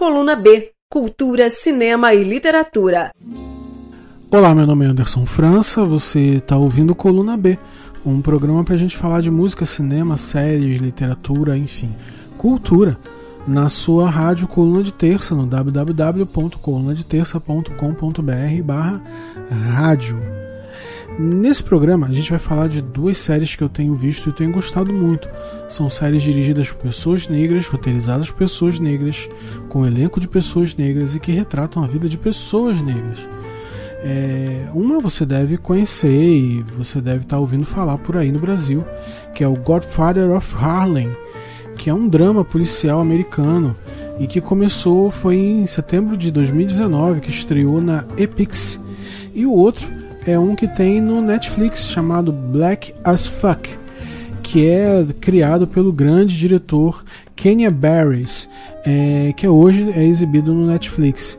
Coluna B Cultura, Cinema e Literatura. Olá, meu nome é Anderson França, você está ouvindo Coluna B, um programa para a gente falar de música, cinema, séries, literatura, enfim, cultura, na sua rádio Coluna de Terça, no www.colunadeterça.com.br barra rádio. Nesse programa a gente vai falar de duas séries que eu tenho visto e tenho gostado muito. São séries dirigidas por pessoas negras, roteirizadas por pessoas negras, com elenco de pessoas negras e que retratam a vida de pessoas negras. É, uma você deve conhecer e você deve estar ouvindo falar por aí no Brasil, que é o Godfather of Harlem, que é um drama policial americano e que começou foi em setembro de 2019, que estreou na Epix. E o outro é um que tem no Netflix chamado Black as Fuck, que é criado pelo grande diretor Kenya Barris, é, que hoje é exibido no Netflix.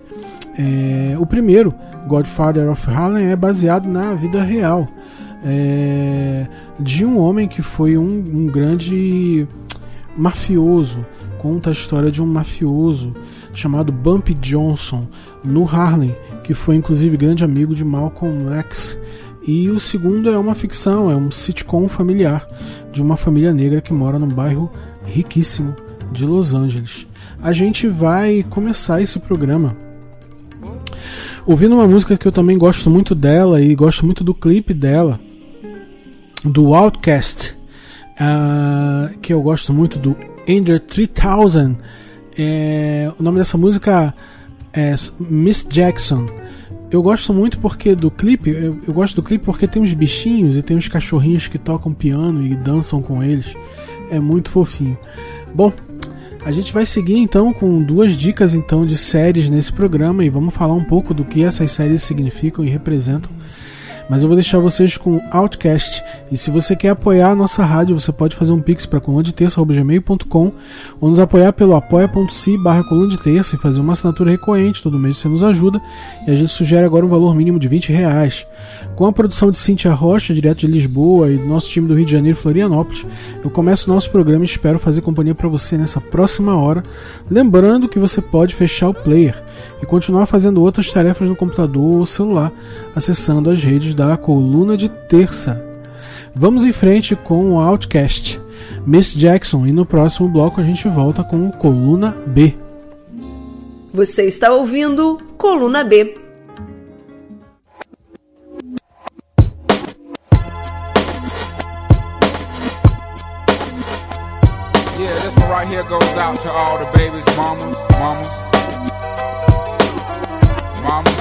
É, o primeiro, Godfather of Harlem, é baseado na vida real é, de um homem que foi um, um grande mafioso. Conta a história de um mafioso chamado Bumpy Johnson no Harlem, que foi inclusive grande amigo de Malcolm X. E o segundo é uma ficção, é um sitcom familiar de uma família negra que mora num bairro riquíssimo de Los Angeles. A gente vai começar esse programa ouvindo uma música que eu também gosto muito dela e gosto muito do clipe dela, do Outcast, uh, que eu gosto muito do Under 3000. É, o nome dessa música é Miss Jackson. Eu gosto muito porque do clipe, eu, eu, gosto do clipe porque tem uns bichinhos e tem uns cachorrinhos que tocam piano e dançam com eles. É muito fofinho. Bom, a gente vai seguir então com duas dicas então de séries nesse programa e vamos falar um pouco do que essas séries significam e representam mas eu vou deixar vocês com Outcast. E se você quer apoiar a nossa rádio, você pode fazer um pix para coluna-de-terça.gmail.com ou nos apoiar pelo apoia.se barra coluna de terça e fazer uma assinatura recorrente. Todo mês você nos ajuda e a gente sugere agora um valor mínimo de 20 reais. Com a produção de Cintia Rocha, direto de Lisboa, e do nosso time do Rio de Janeiro Florianópolis, eu começo o nosso programa e espero fazer companhia para você nessa próxima hora. Lembrando que você pode fechar o player e continuar fazendo outras tarefas no computador ou celular, acessando as redes da coluna de terça. Vamos em frente com o Outcast, Miss Jackson, e no próximo bloco a gente volta com o Coluna B. Você está ouvindo Coluna B. Yeah, this one right here goes out to all the babies, mamas, mamas.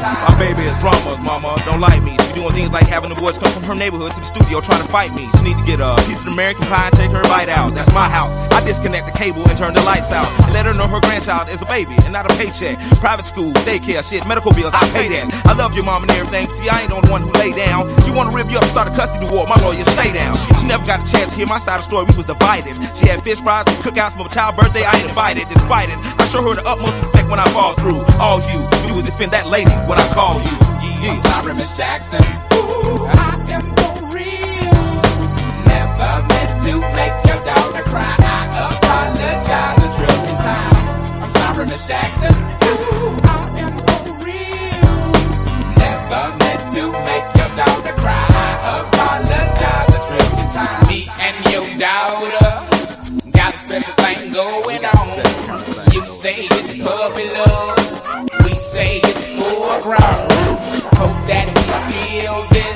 my baby is drama, mama, don't like me. She doing things like having the boys come from her neighborhood to the studio trying to fight me. She need to get a piece of American pie and take her bite out. That's my house. I disconnect the cable and turn the lights out. And let her know her grandchild is a baby and not a paycheck. Private school, daycare, shit, medical bills, I pay that. I love your mom and everything. See, I ain't the only one who lay down. She wanna rip you up, start a custody war. My lawyer, stay down. She never got a chance to hear my side of the story. We was divided. She had fish fries and cookouts for my child birthday. I ain't invited, despite it. I show her the utmost respect when I fall through. All you, you defend that lady when I call you. Yeah. I'm sorry, Miss Jackson. Ooh, I am for real. Never meant to make your daughter cry. I apologize a trillion times. I'm sorry, Miss Jackson. Ooh, I am for real. Never meant to make your daughter cry. I apologize a trillion times. Me and your daughter got a special thing going on. You say it's puppy love. Say it's foreground. Hope that we feel this,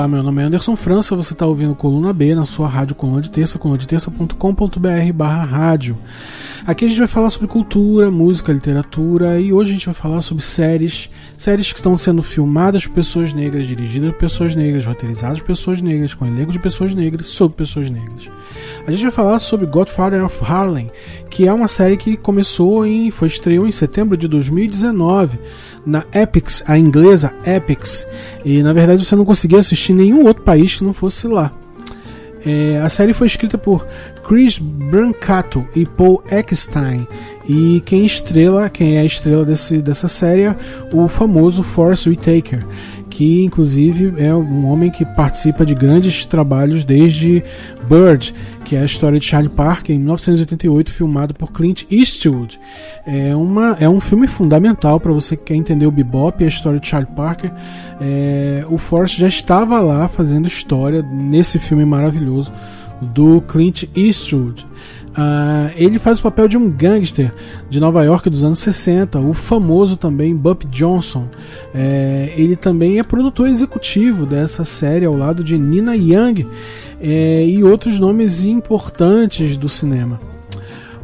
Olá, meu nome é Anderson França, você está ouvindo Coluna B na sua rádio Coluna de Terça, colunadeterça.com.br barra rádio. Aqui a gente vai falar sobre cultura, música, literatura e hoje a gente vai falar sobre séries, séries que estão sendo filmadas por pessoas negras, dirigidas por pessoas negras, roteirizadas por pessoas negras, com elenco de pessoas negras, sobre pessoas negras. A gente vai falar sobre Godfather of Harlem, que é uma série que começou em, foi estreou em setembro de 2019 na Epix, a inglesa Epix, e na verdade você não conseguia assistir em nenhum outro país que não fosse lá. É, a série foi escrita por Chris Brancato e Paul Eckstein. E quem estrela, quem é a estrela desse, dessa série é o famoso Forrest Whitaker, que inclusive é um homem que participa de grandes trabalhos desde Bird, que é a história de Charlie Parker em 1988, filmado por Clint Eastwood. É, uma, é um filme fundamental para você que quer entender o bebop e a história de Charlie Parker. É, o Forrest já estava lá fazendo história nesse filme maravilhoso do Clint Eastwood. Uh, ele faz o papel de um gangster de Nova York dos anos 60, o famoso também Bup Johnson. É, ele também é produtor executivo dessa série ao lado de Nina Young é, e outros nomes importantes do cinema.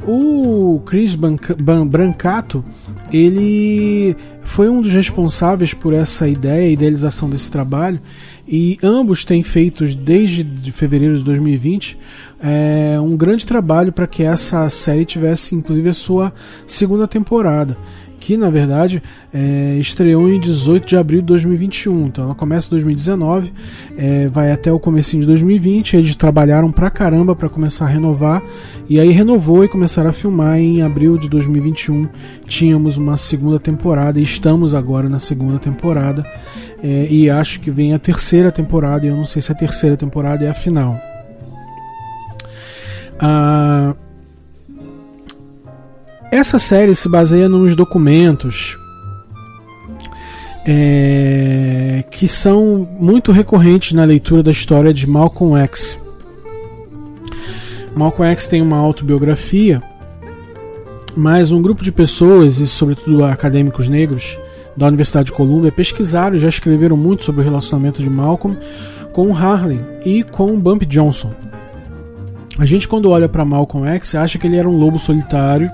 O Chris Brancato ele foi um dos responsáveis por essa ideia e idealização desse trabalho e ambos têm feito desde de fevereiro de 2020 é, um grande trabalho para que essa série tivesse inclusive a sua segunda temporada que na verdade é, estreou em 18 de abril de 2021 então ela começa em 2019 é, vai até o comecinho de 2020 eles trabalharam pra caramba para começar a renovar e aí renovou e começaram a filmar em abril de 2021 tínhamos uma segunda temporada e estamos agora na segunda temporada é, e acho que vem a terceira temporada e eu não sei se a terceira temporada é a final. Ah, essa série se baseia nos documentos é, que são muito recorrentes na leitura da história de Malcolm X. Malcolm X tem uma autobiografia, mas um grupo de pessoas, e sobretudo acadêmicos negros da Universidade de Columbia, pesquisaram e já escreveram muito sobre o relacionamento de Malcolm com Harlem e com Bump Johnson. A gente, quando olha para Malcolm X, acha que ele era um lobo solitário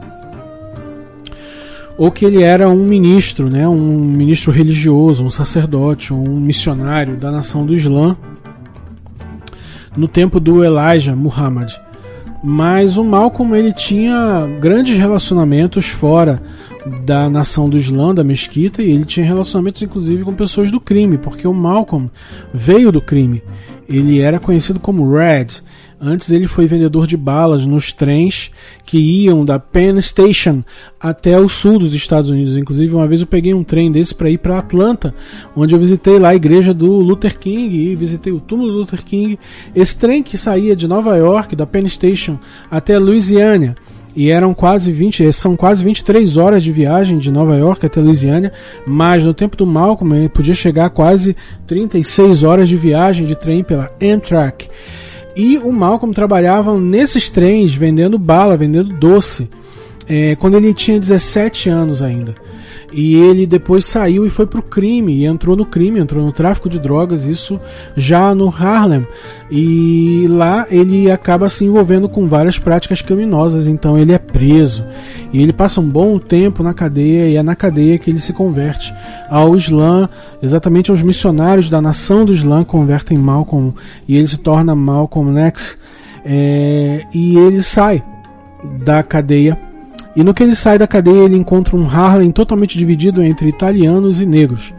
ou que ele era um ministro, né, um ministro religioso, um sacerdote, um missionário da nação do Islã no tempo do Elijah Muhammad. Mas o Malcolm ele tinha grandes relacionamentos fora da nação do Islã, da mesquita, e ele tinha relacionamentos inclusive com pessoas do crime, porque o Malcolm veio do crime. Ele era conhecido como Red, Antes ele foi vendedor de balas nos trens que iam da Penn Station até o sul dos Estados Unidos. Inclusive, uma vez eu peguei um trem desse para ir para Atlanta, onde eu visitei lá a igreja do Luther King e visitei o túmulo do Luther King. Esse trem que saía de Nova York, da Penn Station, até Louisiana. E eram quase 20, são quase 23 horas de viagem de Nova York até Louisiana, mas no tempo do Malcolm ele podia chegar quase 36 horas de viagem de trem pela Amtrak. E o Malcolm trabalhava nesses trens vendendo bala, vendendo doce, é, quando ele tinha 17 anos ainda. E ele depois saiu e foi pro crime, e entrou no crime, entrou no tráfico de drogas, isso já no Harlem. E lá ele acaba se envolvendo com várias práticas criminosas, então ele é preso. E ele passa um bom tempo na cadeia, e é na cadeia que ele se converte ao Islã, exatamente aos missionários da nação do Islã convertem Malcolm, e ele se torna Malcolm X. É, e ele sai da cadeia e no que ele sai da cadeia, ele encontra um Harlem totalmente dividido entre italianos e negros,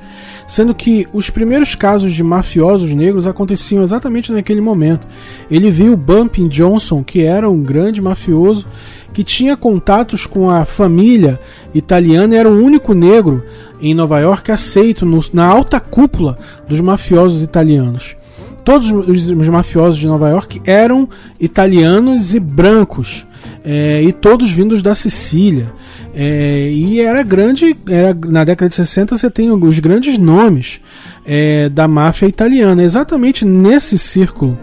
sendo que os primeiros casos de mafiosos negros aconteciam exatamente naquele momento. Ele viu Bumping Johnson, que era um grande mafioso que tinha contatos com a família italiana e era o único negro em Nova York aceito no, na alta cúpula dos mafiosos italianos. Todos os mafiosos de Nova York eram italianos e brancos é, e todos vindos da Sicília. É, e era grande, era, na década de 60 você tem os grandes nomes é, da máfia italiana. exatamente nesse círculo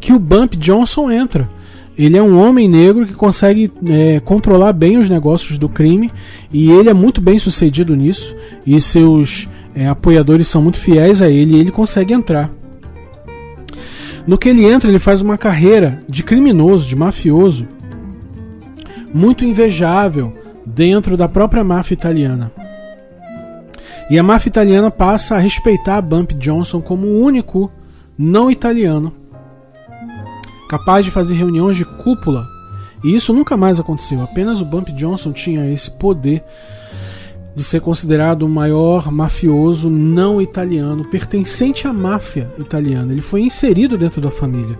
que o Bump Johnson entra. Ele é um homem negro que consegue é, controlar bem os negócios do crime e ele é muito bem sucedido nisso. E seus é, apoiadores são muito fiéis a ele e ele consegue entrar. No que ele entra, ele faz uma carreira de criminoso, de mafioso, muito invejável dentro da própria máfia italiana. E a máfia italiana passa a respeitar Bump Johnson como o único não italiano capaz de fazer reuniões de cúpula. E isso nunca mais aconteceu. Apenas o Bump Johnson tinha esse poder de ser considerado o maior mafioso não italiano, pertencente à máfia italiana. Ele foi inserido dentro da família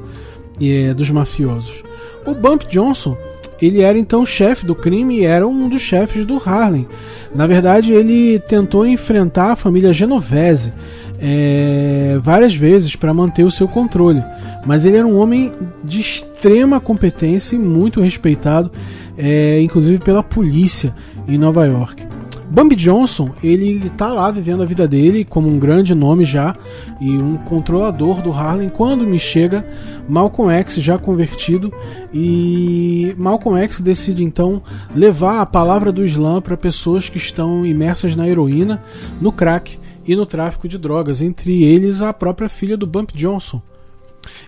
é, dos mafiosos. O Bump Johnson, ele era então chefe do crime e era um dos chefes do Harlem. Na verdade, ele tentou enfrentar a família Genovese é, várias vezes para manter o seu controle, mas ele era um homem de extrema competência e muito respeitado, é, inclusive pela polícia em Nova York. Bambi Johnson, ele tá lá vivendo a vida dele como um grande nome já e um controlador do Harlem. Quando me chega Malcolm X já convertido e Malcolm X decide então levar a palavra do Islã para pessoas que estão imersas na heroína, no crack e no tráfico de drogas, entre eles a própria filha do Bump Johnson.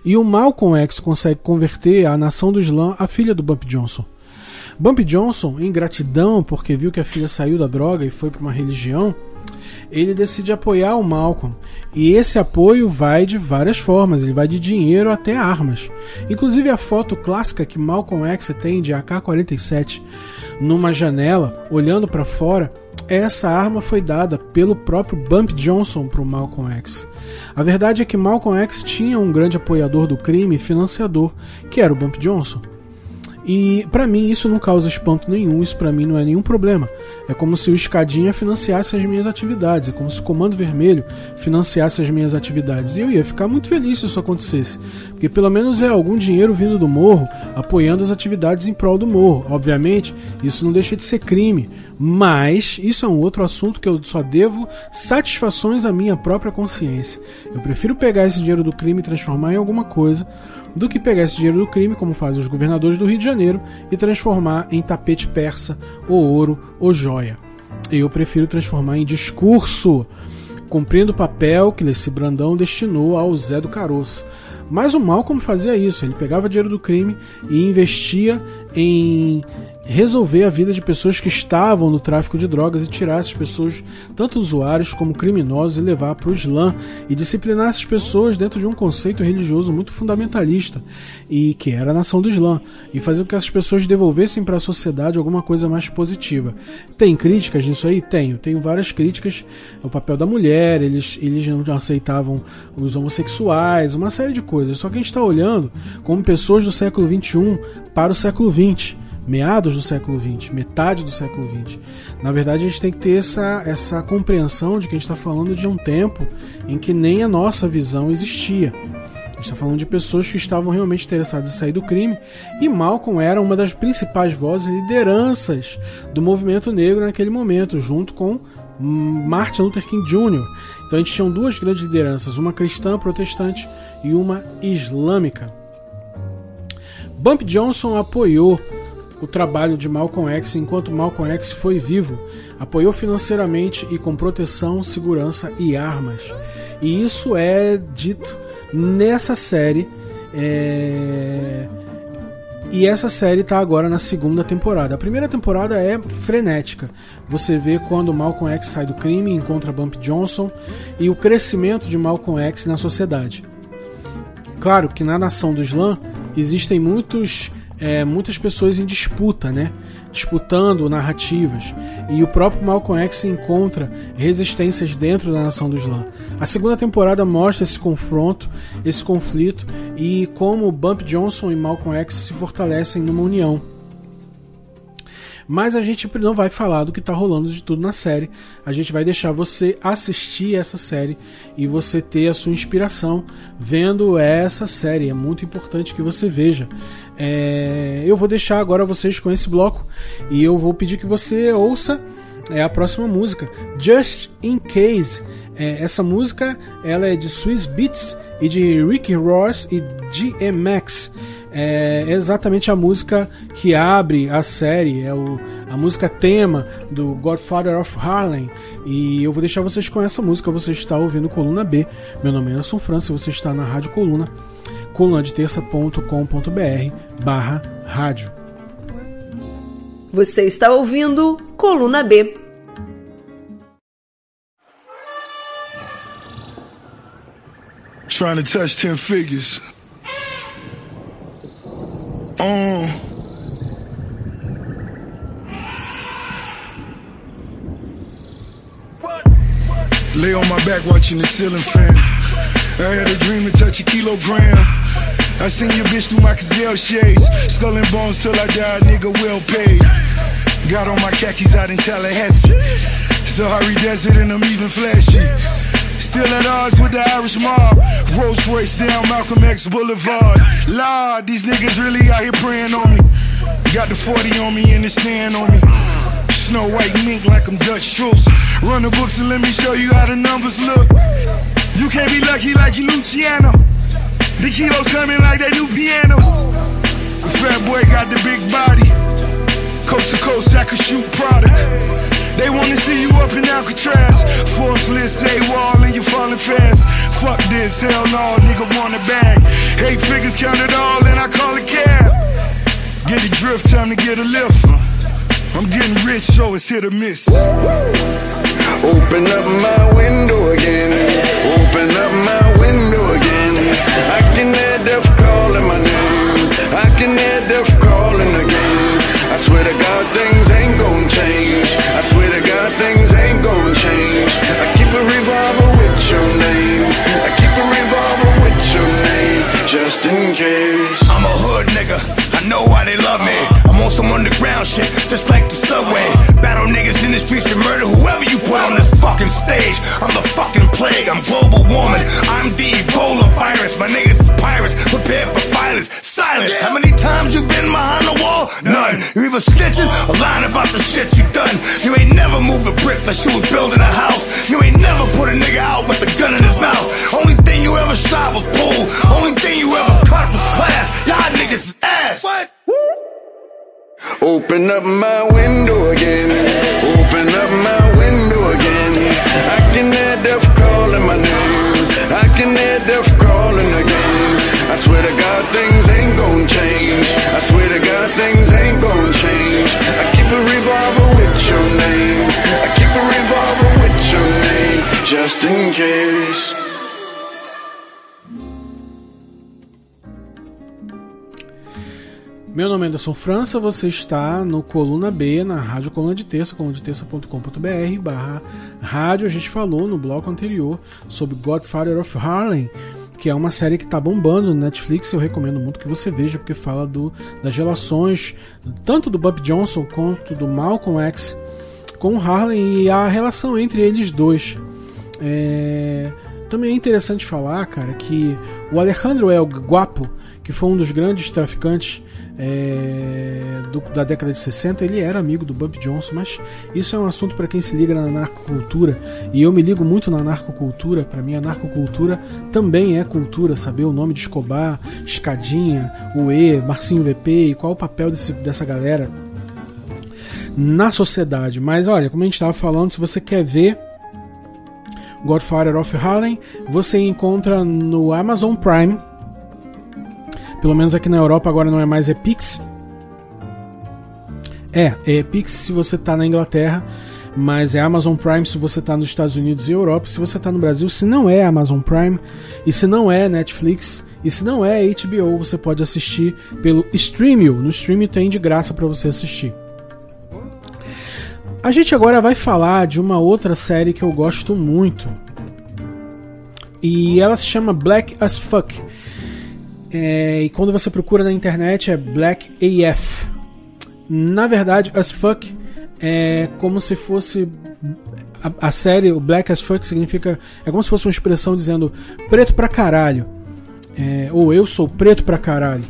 E o Malcolm X consegue converter a nação do Islã à filha do Bump Johnson. Bump Johnson, em gratidão porque viu que a filha saiu da droga e foi para uma religião, ele decide apoiar o Malcolm. E esse apoio vai de várias formas, ele vai de dinheiro até armas. Inclusive a foto clássica que Malcolm X tem de AK-47 numa janela, olhando para fora, essa arma foi dada pelo próprio Bump Johnson para o Malcolm X. A verdade é que Malcolm X tinha um grande apoiador do crime e financiador, que era o Bump Johnson. E para mim isso não causa espanto nenhum, isso para mim não é nenhum problema. É como se o Escadinha financiasse as minhas atividades, é como se o Comando Vermelho financiasse as minhas atividades. E eu ia ficar muito feliz se isso acontecesse, porque pelo menos é algum dinheiro vindo do morro apoiando as atividades em prol do morro. Obviamente, isso não deixa de ser crime, mas isso é um outro assunto que eu só devo satisfações à minha própria consciência. Eu prefiro pegar esse dinheiro do crime e transformar em alguma coisa do que pegar esse dinheiro do crime, como fazem os governadores do Rio de Janeiro, e transformar em tapete persa, ou ouro, ou joia. Eu prefiro transformar em discurso, cumprindo o papel que Leci Brandão destinou ao Zé do Caroço. Mas o Malcolm fazia isso, ele pegava dinheiro do crime e investia em resolver a vida de pessoas que estavam no tráfico de drogas e tirar essas pessoas, tanto usuários como criminosos, e levar para o Islã e disciplinar essas pessoas dentro de um conceito religioso muito fundamentalista e que era a nação do Islã e fazer com que essas pessoas devolvessem para a sociedade alguma coisa mais positiva. Tem críticas nisso aí? Tenho. Tenho várias críticas ao papel da mulher, eles, eles não aceitavam os homossexuais, uma série de coisas. Só que a gente está olhando como pessoas do século XXI para o século XX meados do século XX, metade do século XX. Na verdade, a gente tem que ter essa, essa compreensão de que a gente está falando de um tempo em que nem a nossa visão existia. A gente está falando de pessoas que estavam realmente interessadas em sair do crime e Malcolm era uma das principais vozes e lideranças do movimento negro naquele momento, junto com Martin Luther King Jr. Então a gente tinha duas grandes lideranças, uma cristã protestante e uma islâmica. Bump Johnson apoiou o trabalho de Malcolm X enquanto Malcolm X foi vivo, apoiou financeiramente e com proteção, segurança e armas. E isso é dito nessa série. É... E essa série está agora na segunda temporada. A primeira temporada é frenética. Você vê quando Malcolm X sai do crime, encontra Bump Johnson e o crescimento de Malcolm X na sociedade. Claro que na nação do Islã existem muitos é, muitas pessoas em disputa, né? Disputando narrativas. E o próprio Malcolm X encontra resistências dentro da nação do Islã. A segunda temporada mostra esse confronto, esse conflito e como Bump Johnson e Malcolm X se fortalecem numa união. Mas a gente não vai falar do que está rolando de tudo na série. A gente vai deixar você assistir essa série e você ter a sua inspiração vendo essa série. É muito importante que você veja. É... Eu vou deixar agora vocês com esse bloco e eu vou pedir que você ouça é, a próxima música, Just in Case. É, essa música ela é de Swiss Beats e de Ricky Ross e DMX é exatamente a música que abre a série, é o, a música tema do Godfather of Harlem. E eu vou deixar vocês com essa música. Você está ouvindo Coluna B. Meu nome é Anderson França, você está na Rádio Coluna, colunadeterça.com.br barra rádio. Você está ouvindo Coluna B. Trying to touch 10 figures. Back watching the ceiling fan. I had a dream to touch a kilogram. I seen your bitch through my gazelle shades. Skull and bones till I die, nigga well paid. Got on my khakis out in Tallahassee. Sahari Desert and I'm even flashy. Still at odds with the Irish mob. Rolls Royce down Malcolm X Boulevard. Lord, these niggas really out here praying on me. Got the 40 on me and the stand on me. Snow white mink like I'm Dutch Schultz. Run the books and let me show you how the numbers look. You can't be lucky like you Luciano. The kilos coming like they new pianos. The fat boy got the big body. Coast to coast, I could shoot product. They wanna see you up in Alcatraz. Forbes list say wall and you falling fast. Fuck this, hell no, nigga want a bag. Eight figures count it all and I call it cab. Get a drift, time to get a lift. I'm getting rich, so it's hit or miss. Open up my window again. Open up my window again. I can hear death calling my name. I can hear death calling again. I swear to God, things ain't gonna change. I swear to God, things ain't gonna change. I keep a revolver with your name. I keep a revolver with your name, just in case. I'm a hood nigga. I know why they love me. I'm on some underground shit, just like the subway. Battle niggas in the streets and murder whoever you put on this fucking stage. I'm the fucking plague. I'm global warming. I'm the Ebola virus. My niggas is pirates, prepared for violence. Silence. How many times you been behind the wall? None. You either snitching or lying about the shit you done. You ain't never moved a brick unless you was building a house. You ain't never put a nigga out with a gun in his mouth. Only thing you ever shot was pool. Only thing you ever Open up my window again. Open up my window again. I can hear death calling my name. I can hear death calling again. I swear to God, things ain't gonna change. I swear to God, things ain't gonna change. I keep a revolver with your name. I keep a revolver with your name, just in case. Meu nome é Anderson França, você está no Coluna B, na Rádio Coluna de Terça, colunadeterça.com.br barra rádio. A gente falou no bloco anterior sobre Godfather of Harlem, que é uma série que está bombando no Netflix. Eu recomendo muito que você veja, porque fala do, das relações tanto do Bob Johnson quanto do Malcolm X com o Harlem e a relação entre eles dois. É... Também é interessante falar, cara, que o Alejandro El Guapo, que foi um dos grandes traficantes é, do- da década de 60, ele era amigo do Bump Johnson, mas isso é um assunto para quem se liga na narcocultura, e eu me ligo muito na narcocultura, para mim a narcocultura também é cultura, saber o nome de Escobar, Escadinha, o E, Marcinho VP, e qual o papel desse, dessa galera na sociedade. Mas olha, como a gente estava falando, se você quer ver Godfather of Harlem, você encontra no Amazon Prime. Pelo menos aqui na Europa agora não é mais Epix. É, é Epix se você está na Inglaterra, mas é Amazon Prime se você está nos Estados Unidos e Europa. Se você está no Brasil, se não é Amazon Prime e se não é Netflix e se não é HBO, você pode assistir pelo Streamio. No Streamio tem de graça para você assistir. A gente agora vai falar de uma outra série que eu gosto muito. E ela se chama Black as Fuck. É, e quando você procura na internet é Black AF. Na verdade, as fuck é como se fosse a, a série, o Black as fuck significa é como se fosse uma expressão dizendo preto pra caralho. É, ou eu sou preto pra caralho.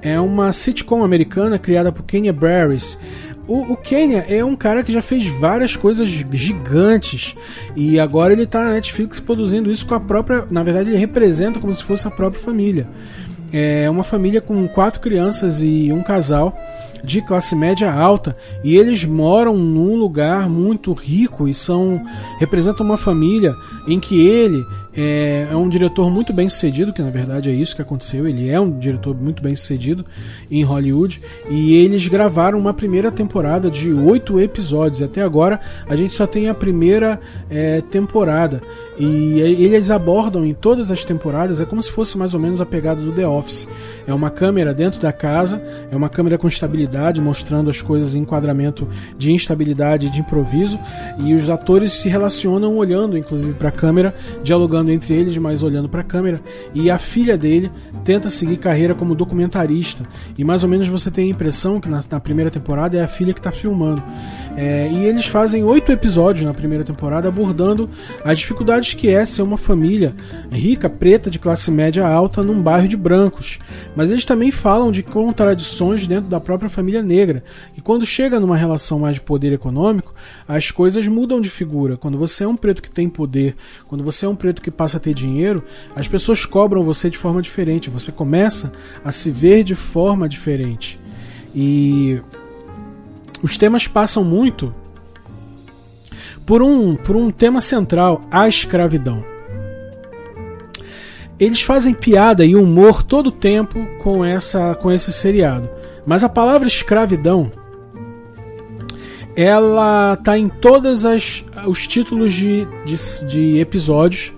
É uma sitcom americana criada por Kenya Barris. O, o Kenya é um cara que já fez várias coisas gigantes e agora ele tá na Netflix produzindo isso com a própria. Na verdade, ele representa como se fosse a própria família. É uma família com quatro crianças e um casal de classe média alta e eles moram num lugar muito rico e são representam uma família em que ele é, é um diretor muito bem sucedido, que na verdade é isso que aconteceu. Ele é um diretor muito bem sucedido em Hollywood e eles gravaram uma primeira temporada de oito episódios. Até agora a gente só tem a primeira é, temporada e eles abordam em todas as temporadas é como se fosse mais ou menos a pegada do The Office. É uma câmera dentro da casa, é uma câmera com estabilidade, mostrando as coisas em enquadramento de instabilidade e de improviso, e os atores se relacionam olhando, inclusive, para a câmera, dialogando entre eles, mas olhando para a câmera. E a filha dele tenta seguir carreira como documentarista, e mais ou menos você tem a impressão que na, na primeira temporada é a filha que está filmando. É, e eles fazem oito episódios na primeira temporada abordando as dificuldades que é ser uma família rica, preta, de classe média alta num bairro de brancos. Mas eles também falam de contradições dentro da própria família negra. E quando chega numa relação mais de poder econômico, as coisas mudam de figura. Quando você é um preto que tem poder, quando você é um preto que passa a ter dinheiro, as pessoas cobram você de forma diferente. Você começa a se ver de forma diferente. E os temas passam muito por um, por um tema central, a escravidão. Eles fazem piada e humor todo o tempo com, essa, com esse seriado. Mas a palavra escravidão ela tá em todos os títulos de, de, de episódios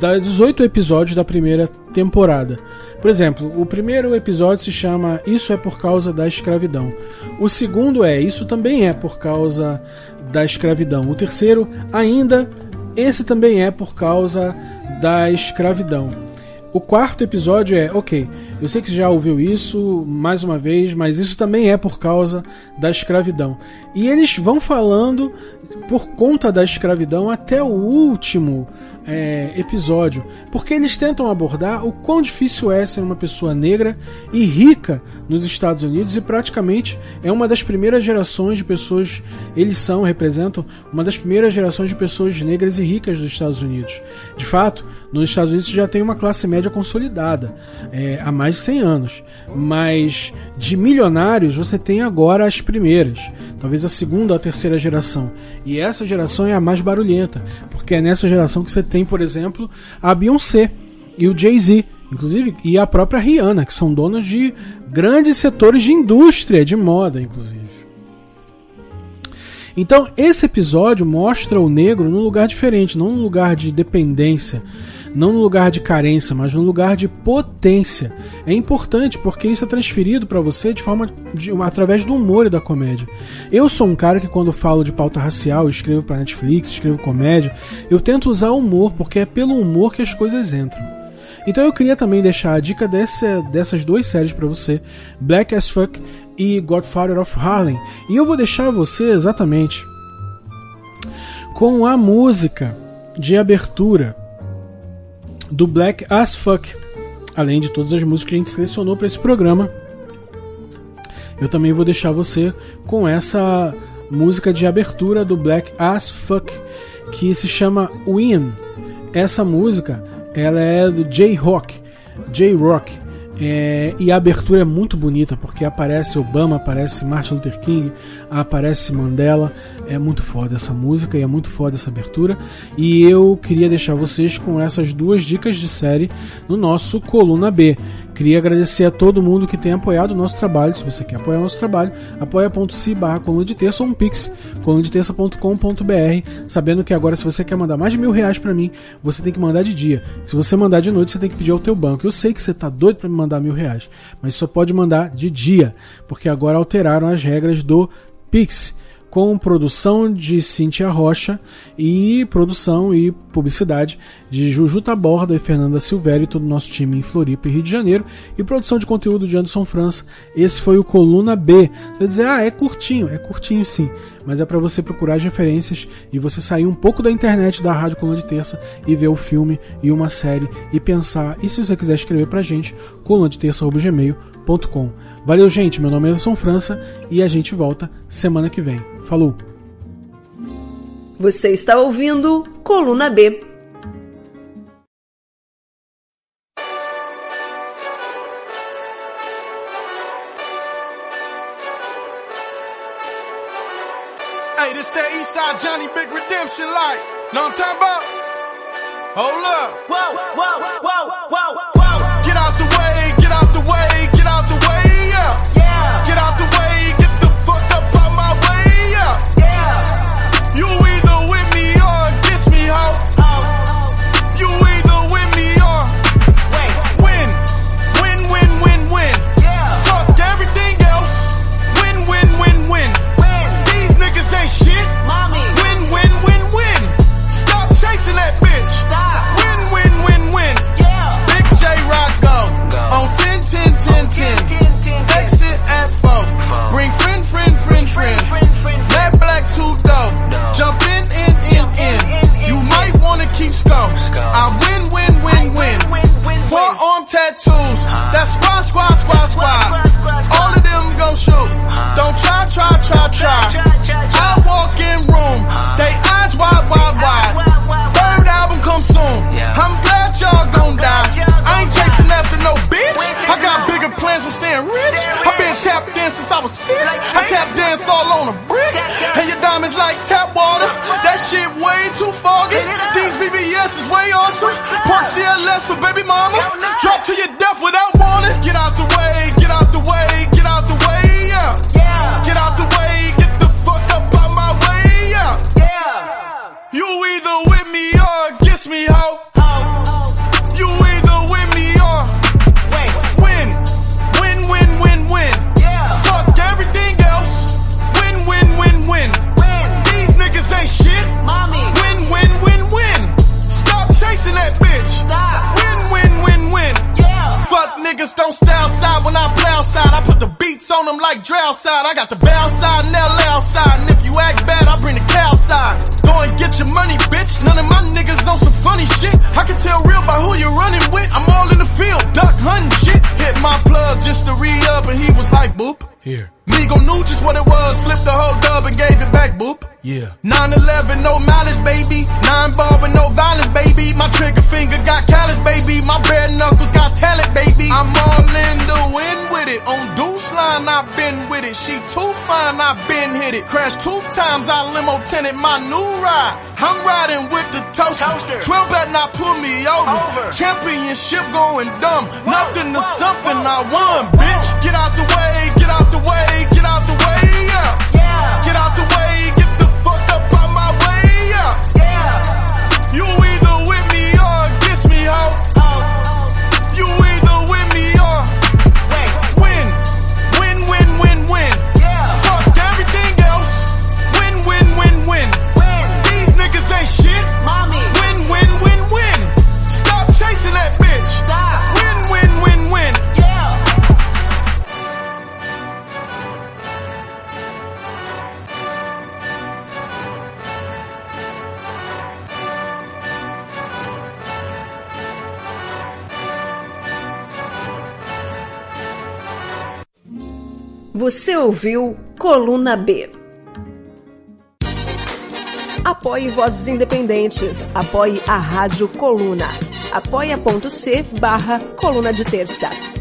da- dos oito episódios da primeira temporada. Por exemplo, o primeiro episódio se chama Isso é por causa da escravidão. O segundo é Isso também é por causa da escravidão. O terceiro, ainda, esse também é por causa da escravidão. O quarto episódio é, ok, eu sei que você já ouviu isso mais uma vez, mas isso também é por causa da escravidão. E eles vão falando por conta da escravidão até o último, é, episódio, porque eles tentam abordar o quão difícil é ser uma pessoa negra e rica nos Estados Unidos e praticamente é uma das primeiras gerações de pessoas, eles são, representam uma das primeiras gerações de pessoas negras e ricas dos Estados Unidos. De fato, nos Estados Unidos já tem uma classe média consolidada é, há mais de 100 anos, mas de milionários você tem agora as primeiras, talvez a segunda ou a terceira geração. E essa geração é a mais barulhenta, porque é nessa geração que você tem, por exemplo, a Beyoncé e o Jay-Z, inclusive, e a própria Rihanna, que são donos de grandes setores de indústria, de moda, inclusive. Então, esse episódio mostra o negro num lugar diferente, não num lugar de dependência, não no lugar de carência, mas no lugar de potência. É importante porque isso é transferido para você de forma de, através do humor e da comédia. Eu sou um cara que quando falo de pauta racial, escrevo para Netflix, escrevo comédia, eu tento usar humor porque é pelo humor que as coisas entram. Então eu queria também deixar a dica dessa, dessas duas séries para você, Black as Fuck e Godfather of Harlem. E eu vou deixar você exatamente com a música de abertura do Black as Fuck, além de todas as músicas que a gente selecionou para esse programa. Eu também vou deixar você com essa música de abertura do Black as Fuck, que se chama Win. Essa música, ela é do J-Rock, J-Rock. É, e a abertura é muito bonita porque aparece Obama, aparece Martin Luther King, aparece Mandela. É muito foda essa música e é muito foda essa abertura. E eu queria deixar vocês com essas duas dicas de série no nosso Coluna B. Queria agradecer a todo mundo que tem apoiado o nosso trabalho. Se você quer apoiar o nosso trabalho, apoia.se barra coluna de terça ou um pix, colunadeterça.com.br, sabendo que agora se você quer mandar mais de mil reais para mim, você tem que mandar de dia. Se você mandar de noite, você tem que pedir ao teu banco. Eu sei que você tá doido para me mandar mil reais, mas só pode mandar de dia, porque agora alteraram as regras do Pix com produção de Cintia Rocha e produção e publicidade de Juju Taborda e Fernanda Silvério e todo o nosso time em Floripa e Rio de Janeiro e produção de conteúdo de Anderson França. Esse foi o Coluna B. Você vai dizer, ah, é curtinho, é curtinho sim, mas é para você procurar as referências e você sair um pouco da internet da Rádio Coluna de Terça e ver o filme e uma série e pensar. E se você quiser escrever pra gente, colunadeterça.gmail.com. Valeu, gente. Meu nome é Anderson França e a gente volta semana que vem. Falou! Você está ouvindo Coluna B. Hey, this that Eastside Johnny Big Redemption like. Know what I'm talking about? Hold up. Whoa, whoa, whoa, whoa, whoa. VVS is way awesome. Park CLS for baby mama. Drop to your death without warning. Get out the way, get out the way, like side, I got the bow side and the loud. And if you act bad, I bring the cow side. Go and get your money, bitch. None of my niggas on some funny shit. I can tell real by who you're running with. I'm all in the field, duck hunting shit. Hit my plug just to re up, and he was like, boop. Here. Legal knew just what it was, flipped the whole dub and gave it back, boop. Yeah. 9-11, no malice, baby. Nine ball with no violence, baby. My trigger finger got callous, baby. My bare knuckles got talent, baby. I'm all in the wind with it. On deuce line, I've been with it. She too fine, I've been hit it. Crashed two times, I limo tenant my new ride. I'm riding with the toaster. Toaster. 12 bet not pull me over. Over. Championship going dumb. Nothing to something I won, bitch. Get out the way, get out the way, get out ouviu Coluna B. Apoie Vozes Independentes. Apoie a Rádio Coluna. apoia.c barra Coluna de Terça.